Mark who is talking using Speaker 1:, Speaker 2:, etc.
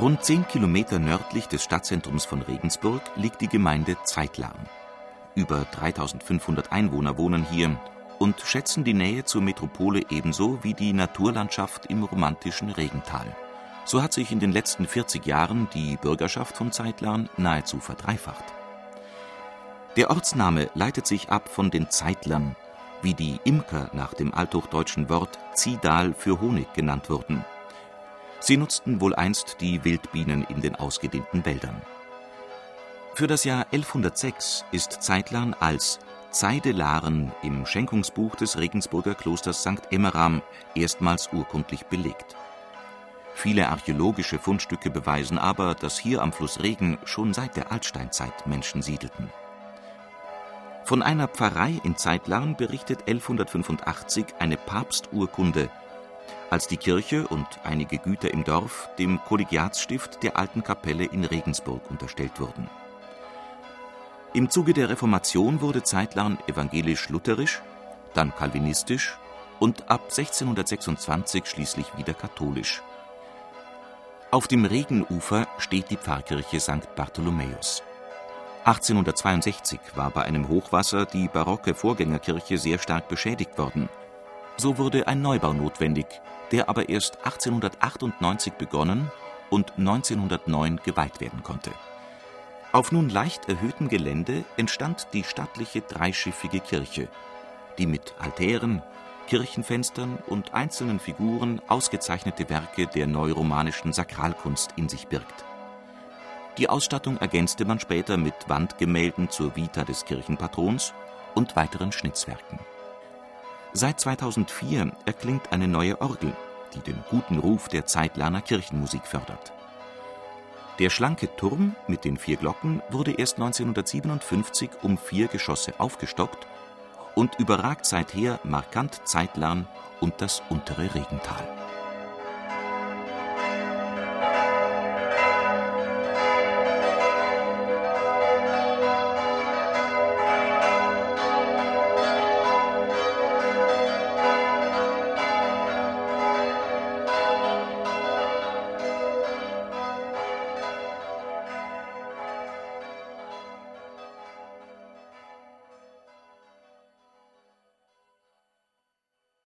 Speaker 1: Rund zehn Kilometer nördlich des Stadtzentrums von Regensburg liegt die Gemeinde Zeitlarn. Über 3500 Einwohner wohnen hier und schätzen die Nähe zur Metropole ebenso wie die Naturlandschaft im romantischen Regental. So hat sich in den letzten 40 Jahren die Bürgerschaft von Zeitlarn nahezu verdreifacht. Der Ortsname leitet sich ab von den Zeitlern, wie die Imker nach dem althochdeutschen Wort Ziehdahl für Honig genannt wurden Sie nutzten wohl einst die Wildbienen in den ausgedehnten Wäldern. Für das Jahr 1106 ist Zeitlern als Zeidelaren im Schenkungsbuch des Regensburger Klosters St. Emmeram erstmals urkundlich belegt. Viele archäologische Fundstücke beweisen aber, dass hier am Fluss Regen schon seit der Altsteinzeit Menschen siedelten. Von einer Pfarrei in Zeitlarn berichtet 1185 eine Papsturkunde als die Kirche und einige Güter im Dorf dem Kollegiatsstift der alten Kapelle in Regensburg unterstellt wurden. Im Zuge der Reformation wurde zeitlang evangelisch-lutherisch, dann kalvinistisch und ab 1626 schließlich wieder katholisch. Auf dem Regenufer steht die Pfarrkirche St. Bartholomäus. 1862 war bei einem Hochwasser die barocke Vorgängerkirche sehr stark beschädigt worden. So wurde ein Neubau notwendig, der aber erst 1898 begonnen und 1909 geweiht werden konnte. Auf nun leicht erhöhtem Gelände entstand die stattliche dreischiffige Kirche, die mit Altären, Kirchenfenstern und einzelnen Figuren ausgezeichnete Werke der neuromanischen Sakralkunst in sich birgt. Die Ausstattung ergänzte man später mit Wandgemälden zur Vita des Kirchenpatrons und weiteren Schnitzwerken. Seit 2004 erklingt eine neue Orgel, die den guten Ruf der Zeitlerner Kirchenmusik fördert. Der schlanke Turm mit den vier Glocken wurde erst 1957 um vier Geschosse aufgestockt und überragt seither markant Zeitlern und das untere Regental